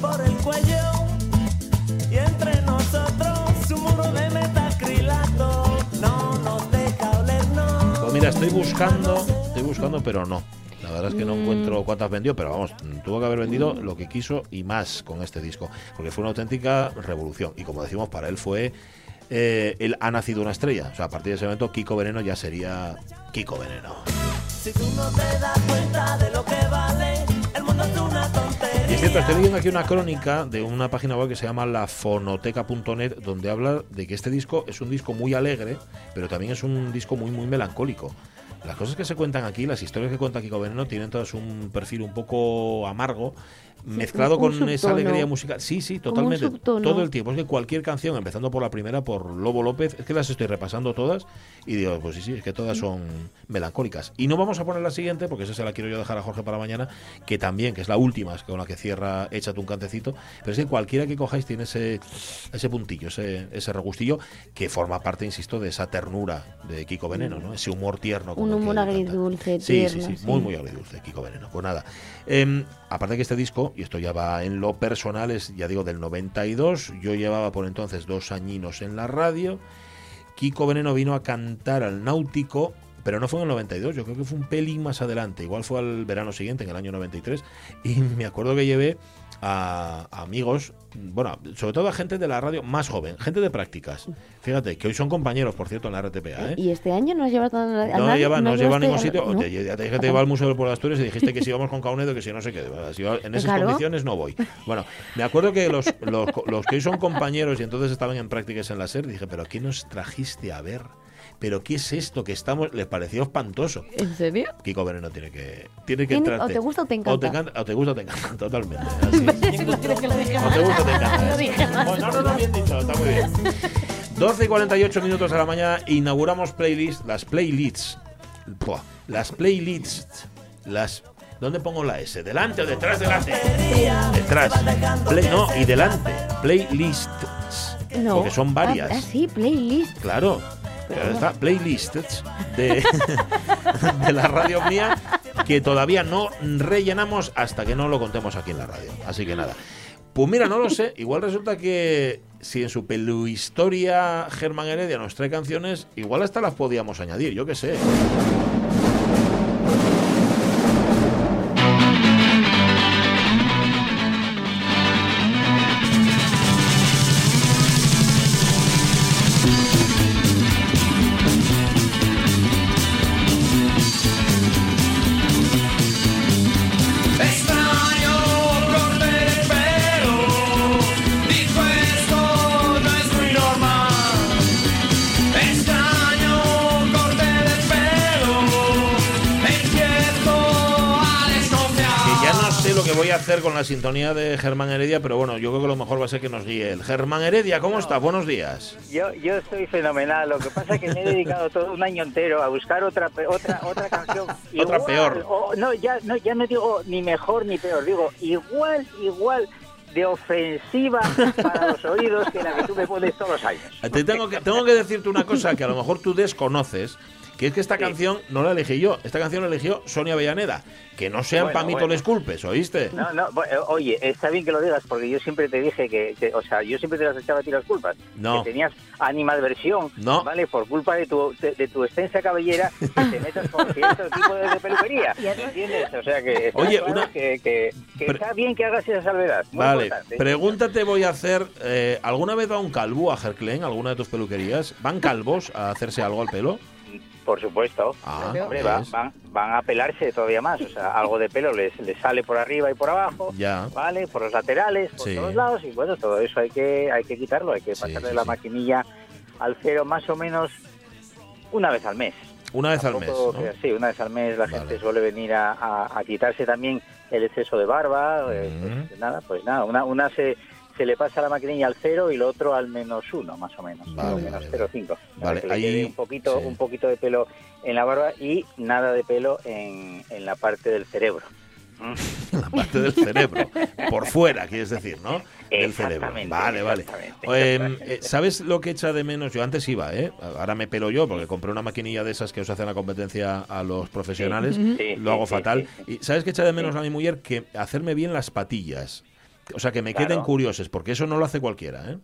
por el cuello. Y entre nosotros un muro de metacrilato no nos deja olernos. Pues mira, estoy buscando, estoy buscando, pero no. La verdad es que no encuentro cuántas vendió, pero vamos, tuvo que haber vendido lo que quiso y más con este disco, porque fue una auténtica revolución. Y como decimos, para él fue, eh, él ha nacido una estrella. O sea, a partir de ese momento, Kiko Veneno ya sería Kiko Veneno. Si tú no te das cuenta de lo que vale, el mundo es una tontería. Y es cierto, estoy leyendo aquí una crónica de una página web que se llama lafonoteca.net, donde habla de que este disco es un disco muy alegre, pero también es un disco muy, muy melancólico. Las cosas que se cuentan aquí, las historias que cuenta Kiko Veneno, tienen todas un perfil un poco amargo, mezclado con esa alegría musical. Sí, sí, totalmente. Todo el tiempo. Es que cualquier canción, empezando por la primera, por Lobo López, es que las estoy repasando todas y digo, pues sí, sí, es que todas son melancólicas. Y no vamos a poner la siguiente, porque esa se la quiero yo dejar a Jorge para mañana, que también, que es la última, es con la que cierra Échate un cantecito. Pero es que cualquiera que cojáis tiene ese, ese puntillo, ese, ese regustillo, que forma parte, insisto, de esa ternura de Kiko Veneno, ¿no? Ese humor tierno. Un humor agridulce, Sí, tierno, sí, sí, sí. muy, muy agridulce, Kiko Veneno. Pues nada. Em, aparte que este disco, y esto ya va en lo personal, es, ya digo, del 92. Yo llevaba por entonces dos añinos en la radio. Kiko Veneno vino a cantar al Náutico, pero no fue en el 92, yo creo que fue un pelín más adelante. Igual fue al verano siguiente, en el año 93. Y me acuerdo que llevé a, a amigos, bueno, sobre todo a gente de la radio más joven, gente de prácticas. Fíjate, que hoy son compañeros, por cierto, en la RTPA. ¿eh? ¿Y este año no has llevado a nadie? No lleva, no nos lleva a ningún sitio. ¿no? Te, dije que te iba al Museo del Pueblo de Asturias y dijiste que si íbamos con Caunedo, que si no sé qué. Si en esas Claro. condiciones no voy. Bueno, me acuerdo que los, los, los que hoy son compañeros y entonces estaban en prácticas en la SER, dije, ¿pero qué nos trajiste a ver? ¿Pero qué es esto que estamos? Les pareció espantoso. ¿En serio? Kiko Veneno tiene que, tiene que entrarte. o te gusta o te O te, encanta. o te gusta o te encanta, totalmente. así. No quieres que lo dije O te gusta o te encanta. Lo dije más. Bueno, no, no, no, bien dicho, está muy bien. 12 y 48 minutos a la mañana, inauguramos playlist, las playlists. Las playlists, las ¿Dónde pongo la S? ¿Delante o detrás de la T? Detrás. Play, no, y delante. Playlists. No. Porque son varias. Ah, ah, sí, playlist. Claro. Está playlists de, la radio mía que todavía no rellenamos hasta que no lo contemos aquí en la radio. Así que nada. Pues mira, no lo sé. Igual resulta que si en su peluhistoria Germán Heredia nos trae canciones, igual hasta las podíamos añadir, yo qué sé. La sintonía de Germán Heredia, pero bueno, yo creo que lo mejor va a ser que nos guíe él. Germán Heredia, ¿cómo estás? Buenos días. Yo, yo estoy fenomenal. Lo que pasa es que me he dedicado todo un año entero a buscar otra otra otra canción. Otra peor. o- no, ya no, ya no digo ni mejor ni peor. Digo igual, igual de ofensiva para los oídos que la que tú me pones todos los años. Te tengo que, tengo que decirte una cosa que a lo mejor tú desconoces, que es que esta canción no la elegí yo, esta canción la eligió Sonia Avellaneda. Que no sean Bueno, pamito bueno. les culpes, ¿oíste? No, no, eh, oye, está bien que lo digas porque yo siempre te dije que, que- o sea, yo siempre te las echaba a ti las culpas. No. Que tenías animadversión, No. ¿vale? Por culpa de tu, de, de tu extensa cabellera que te metas con cierto tipo de, de peluquería. ¿Entiendes? O sea que está Oye, claro una- que, que- que Pre- está bien que hagas esa salvedad. Muy Vale, importante. pregúntate voy a hacer, eh, ¿alguna vez va un calvo a Gerclen, alguna de tus peluquerías? ¿Van calvos a hacerse algo al pelo? Por supuesto. Ah, Hombre, van, van a pelarse todavía más. O sea, algo de pelo les, les sale por arriba y por abajo. Ya. ¿Vale? Por los laterales, por Sí. todos lados. Y bueno, todo eso hay que, hay que quitarlo. Hay que Sí, pasarle sí, la maquinilla al cero más o menos una vez al mes. Una vez al mes, Sí, una vez al mes la Vale. gente suele venir a, a- a quitarse también el exceso de barba. eh, pues, nada, pues nada, una, una se, se le pasa la maquinilla al cero y el otro al menos uno, más o menos. Vale, o menos vale, 0,5. para Vale, ahí- un poquito, sí. un poquito de pelo en la barba y nada de pelo en, en la parte del cerebro. La parte del cerebro. Por fuera, quieres decir, ¿no? Del cerebro. Vale, vale. exactamente, Eh, exactamente. eh, ¿Sabes lo que echa de menos? Yo antes iba, ¿eh? Ahora me pelo yo porque compré una maquinilla de esas que os hacen la competencia a los profesionales. Sí, Lo hago fatal. ¿Y sabes qué echa de menos a mi mujer? Que hacerme bien las patillas. O sea, que me Claro. queden curiosas, porque eso no lo hace cualquiera, ¿eh?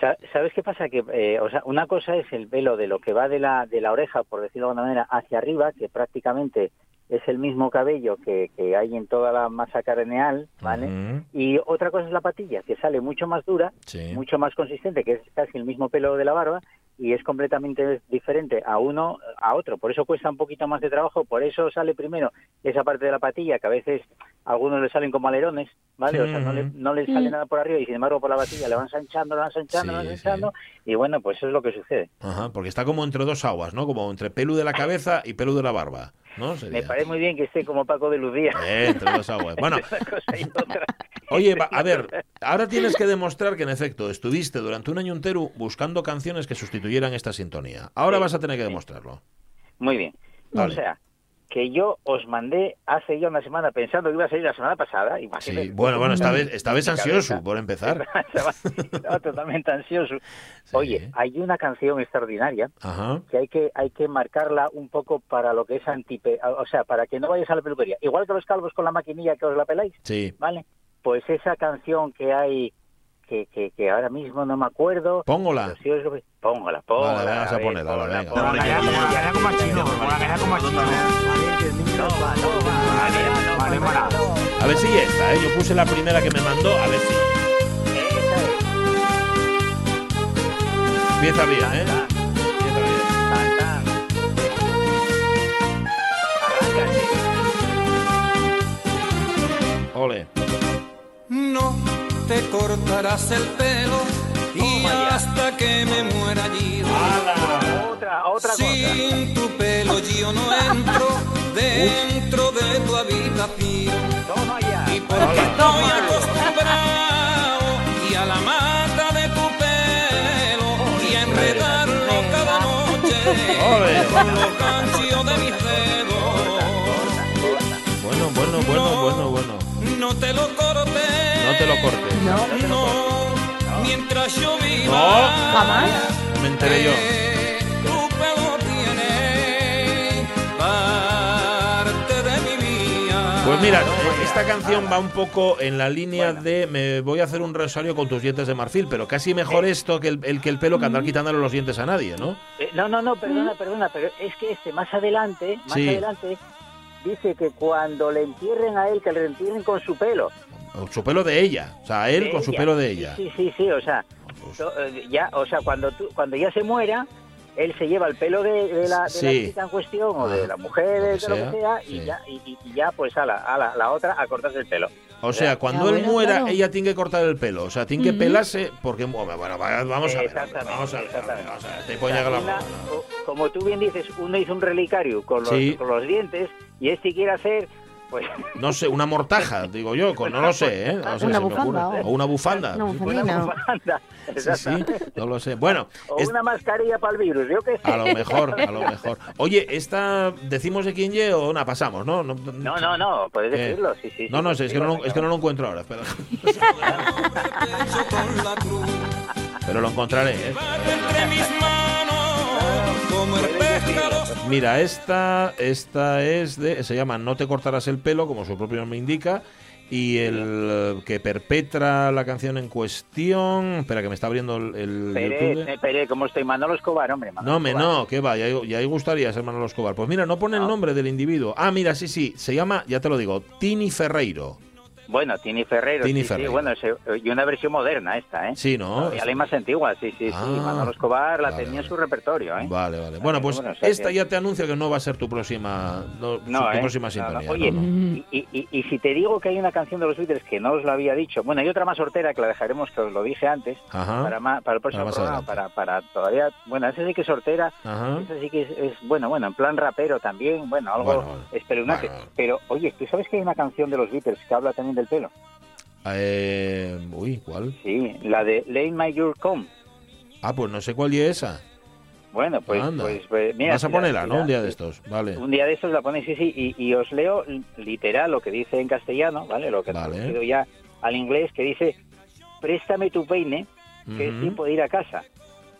Sa- ¿Sabes qué pasa? Que, eh, o sea, una cosa es el pelo de lo que va de la, de la oreja, por decirlo de alguna manera, hacia arriba, que prácticamente es el mismo cabello que, que hay en toda la masa craneal, ¿vale? Y otra cosa es la patilla, que sale mucho más dura, Sí. mucho más consistente, que es casi el mismo pelo de la barba, y es completamente diferente a uno a otro. Por eso cuesta un poquito más de trabajo, por eso sale primero esa parte de la patilla, que a veces algunos le salen como alerones, ¿vale? O sea, no le, no le sale Mm. nada por arriba y sin embargo por la patilla le van ensanchando, le van ensanchando, le van Sí, ensanchando, y bueno, pues eso es lo que sucede. Ajá, porque está como entre dos aguas, ¿no? Como entre pelo de la cabeza y pelo de la barba, ¿no? Sería. Me parece muy bien que esté como Paco de Lucía. Eh, entre dos aguas. Bueno. Oye, va- a ver, ahora tienes que demostrar que en efecto estuviste durante un año entero buscando canciones que sustituyeran esta sintonía. Ahora Sí, vas a tener que demostrarlo. Muy bien. O sea, que yo os mandé hace ya una semana pensando que iba a salir la semana pasada. Imagínate. Sí, bueno, bueno, esta vez, esta vez Mi ansioso, por empezar. Estaba totalmente ansioso. Sí. Oye, hay una canción extraordinaria Ajá. que hay que hay que marcarla un poco para lo que es antipe, o sea, para que no vayáis a la peluquería. Igual que los calvos con la maquinilla que os la peláis, Sí. ¿vale? Pues esa canción que hay que, que, que ahora mismo no me acuerdo. Póngola. sí os Póngala, póngala. Vale, vamos a ver, ponerla, póngala, venga. póngala. Vale, que- No va, no va. Vale, vale, A ver si ya está, ¿eh? Yo puse la primera que me mandó, a ver si. Empieza bien, ¿eh? Empieza bien. Ole. Te cortarás el pelo y hasta que me muera allí. Otra, otra cosa. Sin tu pelo yo no entro dentro de tu habitación. Toma ya. Y porque estoy acostumbrado y a la mata de tu pelo y a enredarlo cada noche con los ganchos de mis dedos. Bueno, bueno, no te lo cortes. No te lo cortes. No. No, mientras yo viva. No. Jamás. Me enteré yo. que Tu pelo tiene parte de mi vida. Pues mira, eh, esta canción va un poco en la línea de me voy a hacer un rosario con tus dientes de marfil, pero casi mejor esto que el, el- que el pelo que andar quitándole los dientes a nadie, ¿no? Eh, no, no, no, perdona, perdona, pero es que este más adelante, más Sí. adelante, dice que cuando le entierren a él, que le entierren con su pelo. O su pelo de ella, o sea, él De con su pelo de ella. Sí, sí, sí, o sea, to- eh, ya, o sea, cuando tú, cuando ya se muera, él se lleva el pelo de, de la, de Sí. la chica en cuestión o de la mujer, lo de, lo que sea, sí. y, ya, y, ya pues a la, a la, la otra a cortarse el pelo. O sea, cuando él muera, claro. ella tiene que cortar el pelo. O sea, tiene que pelarse porque... Bueno, bueno, va- vamos a ver. Exactamente, Vamos a ver. exactamente. Vamos a ver. Te O sea, la- como tú bien dices, uno hizo un relicario con los, Sí. con los dientes y este quiere hacer, pues, No sé, una mortaja, digo yo, con- no lo sé, ¿eh? No sé, Una se bufanda, o- O una bufanda. Una una bufandina. bufanda. Sí, no lo sé. Bueno, O es- una mascarilla para el virus, yo qué sé. a lo mejor, a lo mejor. Oye, esta, ¿decimos de quién ye o no? Pasamos, ¿no? No, No, no, no, puedes Eh, decirlo, sí, sí. No, no, sí, es, que no, lo- es que no lo encuentro ahora, espera. con la cruz. Pero lo encontraré, ¿eh? Mira, esta, esta es de, se llama No te cortarás el pelo, como su propio nombre indica, y el eh, que perpetra la canción en cuestión, espera que me está abriendo el, el Esperé, YouTube. esperé, ¿cómo estoy? Manolo Escobar, hombre. Manolo No, me Escobar. no, que va, ya, ya ahí gustaría ser Manolo Escobar. Pues mira, no pone el nombre del individuo. Ah, mira, sí, sí, se llama, ya te lo digo, Tini Ferreiro. Bueno, Tini Ferreiro. Tini sí, bueno, ese- y una versión moderna esta, ¿eh? Sí, ¿no? Ya la más antigua, sí, sí, Ah, sí. Manolo Escobar la vale, tenía en vale. su repertorio, ¿eh? Vale, vale. Bueno, pues bueno, o sea esta que- ya te anuncia que no va a ser tu próxima, no, No, tu ¿eh? próxima no. sintonía. Oye. Y, y- y si te digo que hay una canción de los Beatles que no os lo había dicho, bueno, hay otra más hortera que la dejaremos, que os lo dije antes, Ajá. para, ma- para el próximo Para más programa, para, para todavía, bueno, esa sí que es hortera, Ajá. esa sí que es, es, bueno, bueno, en plan rapero también, bueno, algo Bueno, espeluznante. Pero, oye, ¿tú sabes que hay una canción de los Beatles que habla también del pelo? Eh, uy, ¿cuál? Sí, la de Lane My Your Come. Ah, pues no sé cuál y esa. Bueno, pues, pues, pues, mira, Vas a ponerla, si ¿no? Un día de estos. Vale. Un día de estos la ponéis, sí, sí, y, y os leo literal lo que dice en castellano, ¿vale? Lo que he Vale. traducido ya al inglés, que dice, préstame tu peine, que es Ujú. tiempo de ir a casa.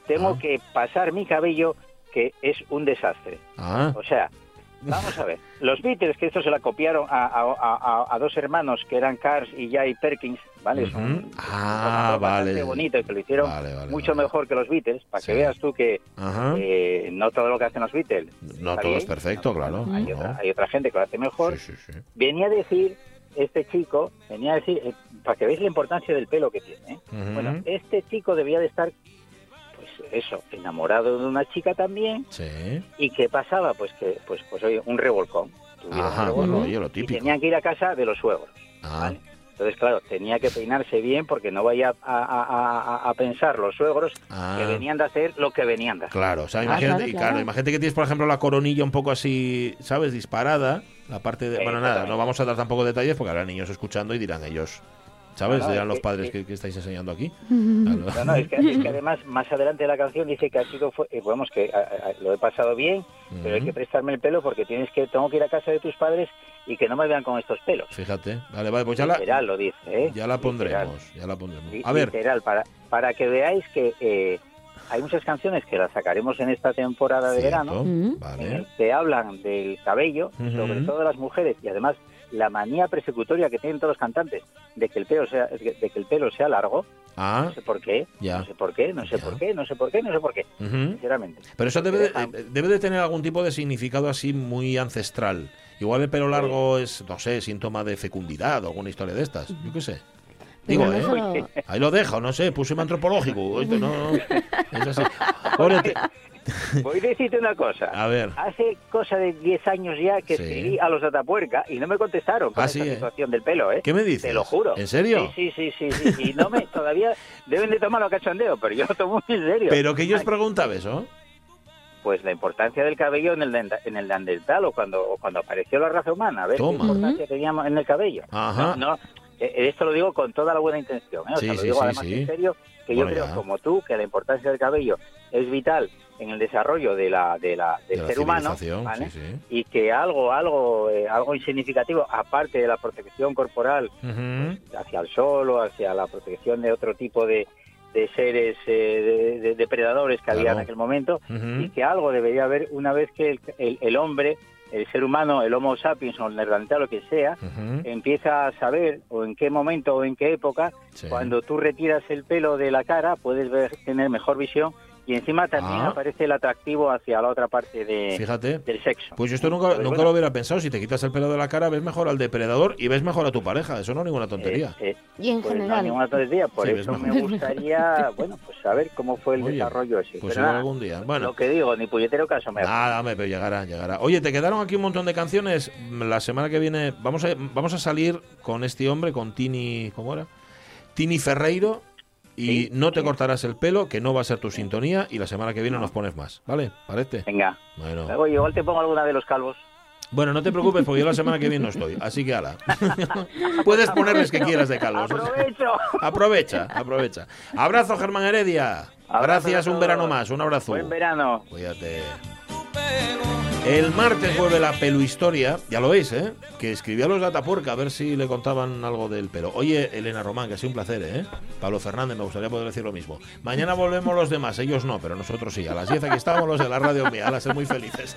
Tengo Ah. que pasar mi cabello, que es un desastre. Ah, O sea, vamos a ver, los Beatles, que esto se la copiaron a, a- a- a dos hermanos que eran Cars y Jay Perkins, ¿vale? Es un- Ujú. Ah, vale. bonito y que lo hicieron Vale, vale, mucho vale. mejor que los Beatles, para Sí. que veas tú que eh, no todo lo que hacen los Beatles. No todo es perfecto, claro. Hay, No. otra, hay otra gente que lo hace mejor. Sí, sí, sí. Venía a decir, este chico, venía a decir, eh, para que veáis la importancia del pelo que tiene. ¿eh? Bueno, este chico debía de estar, eso, enamorado de una chica también. Sí. ¿Y qué pasaba? Pues que, pues, pues oye, un revolcón. Un Ajá, revolcón bueno, oye, lo y típico. tenían que ir a casa de los suegros. Ah, ¿vale? Entonces, claro, tenía que peinarse bien porque no vaya a, a- a- a pensar los suegros Ah. que venían de hacer lo que venían de hacer. claro, o sea, Ah, imagínate, claro, y claro, claro. imagínate que tienes, por ejemplo, la coronilla un poco así, ¿sabes? Disparada, la parte de... Sí, Bueno, nada, no vamos a dar tampoco detalles porque habrá niños escuchando y dirán ellos, ¿sabes? Dirán es los padres es- que, que estáis enseñando aquí. No, Claro. no, es que, es que además más adelante de la canción dice que ha sido fue, eh, vamos que a- a- lo he pasado bien, pero hay que prestarme el pelo porque tienes que tengo que ir a casa de tus padres y que no me vean con estos pelos. Fíjate, vale, vale, pues ya la, Literal lo dice, ¿eh? ya la Literal. pondremos, ya la pondremos. A ver, Literal, para, para que veáis que eh, hay muchas canciones que las sacaremos en esta temporada de cierto, verano vale. el que hablan del cabello, Ujú. sobre todo las mujeres y además la manía persecutoria que tienen todos los cantantes de que el pelo sea de que el pelo sea largo, Ah, no sé por qué, Ya. no sé por qué, no sé Ya. por qué, no sé por qué, no sé por qué, ujú. sinceramente. Pero eso debe de, Dejan- eh, debe de tener algún tipo de significado así muy ancestral. Igual el pelo largo es, no sé, síntoma de fecundidad o alguna historia de estas. Yo qué sé. Digo, ¿eh? Ahí lo dejo, no sé, puse antropológico. No, no, es así. Pobre te- Voy a decirte una cosa. A ver, Hace cosa de 10 años ya que Sí. escribí a los de Atapuerca y no me contestaron con Ah, esta sí, ¿eh? situación del pelo, ¿eh? ¿qué me dices? Te lo juro. ¿En serio? Sí, sí, sí, sí, sí. Y no me, todavía deben de tomarlo a cachondeo, pero yo lo tomo muy en serio. ¿Pero que yo os preguntaba eso? Pues la importancia del cabello en el, en el Neandertal o cuando, o cuando apareció la raza humana. A ver Toma. qué importancia teníamos en el cabello. Ajá. No, no, eh, esto lo digo con toda la buena intención. ¿eh? O Sí, sea, lo sí, digo sí, además sí. en serio, que Bueno, yo creo, ya. como tú, que la importancia del cabello es vital en el desarrollo de la, de la, del De la ser humano civilización, ¿vale? sí, sí. y que algo algo eh, algo insignificativo aparte de la protección corporal Ujú. hacia el sol o hacia la protección de otro tipo de, de seres eh, de, de depredadores que había en aquel momento y que algo debería haber una vez que el, el- el hombre el ser humano el Homo sapiens o el neandertal lo que sea empieza a saber o en qué momento o en qué época Sí. cuando tú retiras el pelo de la cara puedes ver, tener mejor visión y encima también Ah. aparece el atractivo hacia la otra parte de, Fíjate. del sexo. Pues yo esto nunca, nunca bueno, lo hubiera pensado. Si te quitas el pelo de la cara, ves mejor al depredador y ves mejor a tu pareja. Eso no es ninguna tontería. eh, eh, Y en pues no hay general. ninguna tontería, por Sí, eso me gustaría, bueno, pues saber cómo fue el Oye, desarrollo ese. pues nada, algún día. Bueno. lo que digo, ni puñetero caso me. Nada, hombre, pero llegará, llegará. Oye, te quedaron aquí un montón de canciones. La semana que viene vamos a, vamos a salir con este hombre, con Tini, ¿cómo era? Tini Ferreiro. Y Sí, no te sí. cortarás el pelo, que no va a ser tu sintonía. Y la semana que viene nos pones más, ¿vale? ¿Parece? Venga, Bueno. Oye, igual te pongo alguna de los calvos. Bueno, no te preocupes, porque yo la semana que viene no estoy. Así que ala. Puedes ponerles que quieras de calvos. ¡Aprovecho! Aprovecha, aprovecha. Abrazo, Germán Heredia. Abrazo Gracias, un verano más. Un abrazo. Buen verano. Cuídate. El martes vuelve la peluhistoria, ya lo veis, ¿eh? Que escribió a los Gatapuerca a ver si le contaban algo del pelo. Oye, Elena Román, que ha sido un placer, ¿eh? Pablo Fernández, me gustaría poder decir lo mismo. Mañana volvemos los demás, ellos no, pero nosotros sí. A las 10 aquí estamos los de la radio mía. A ser muy felices.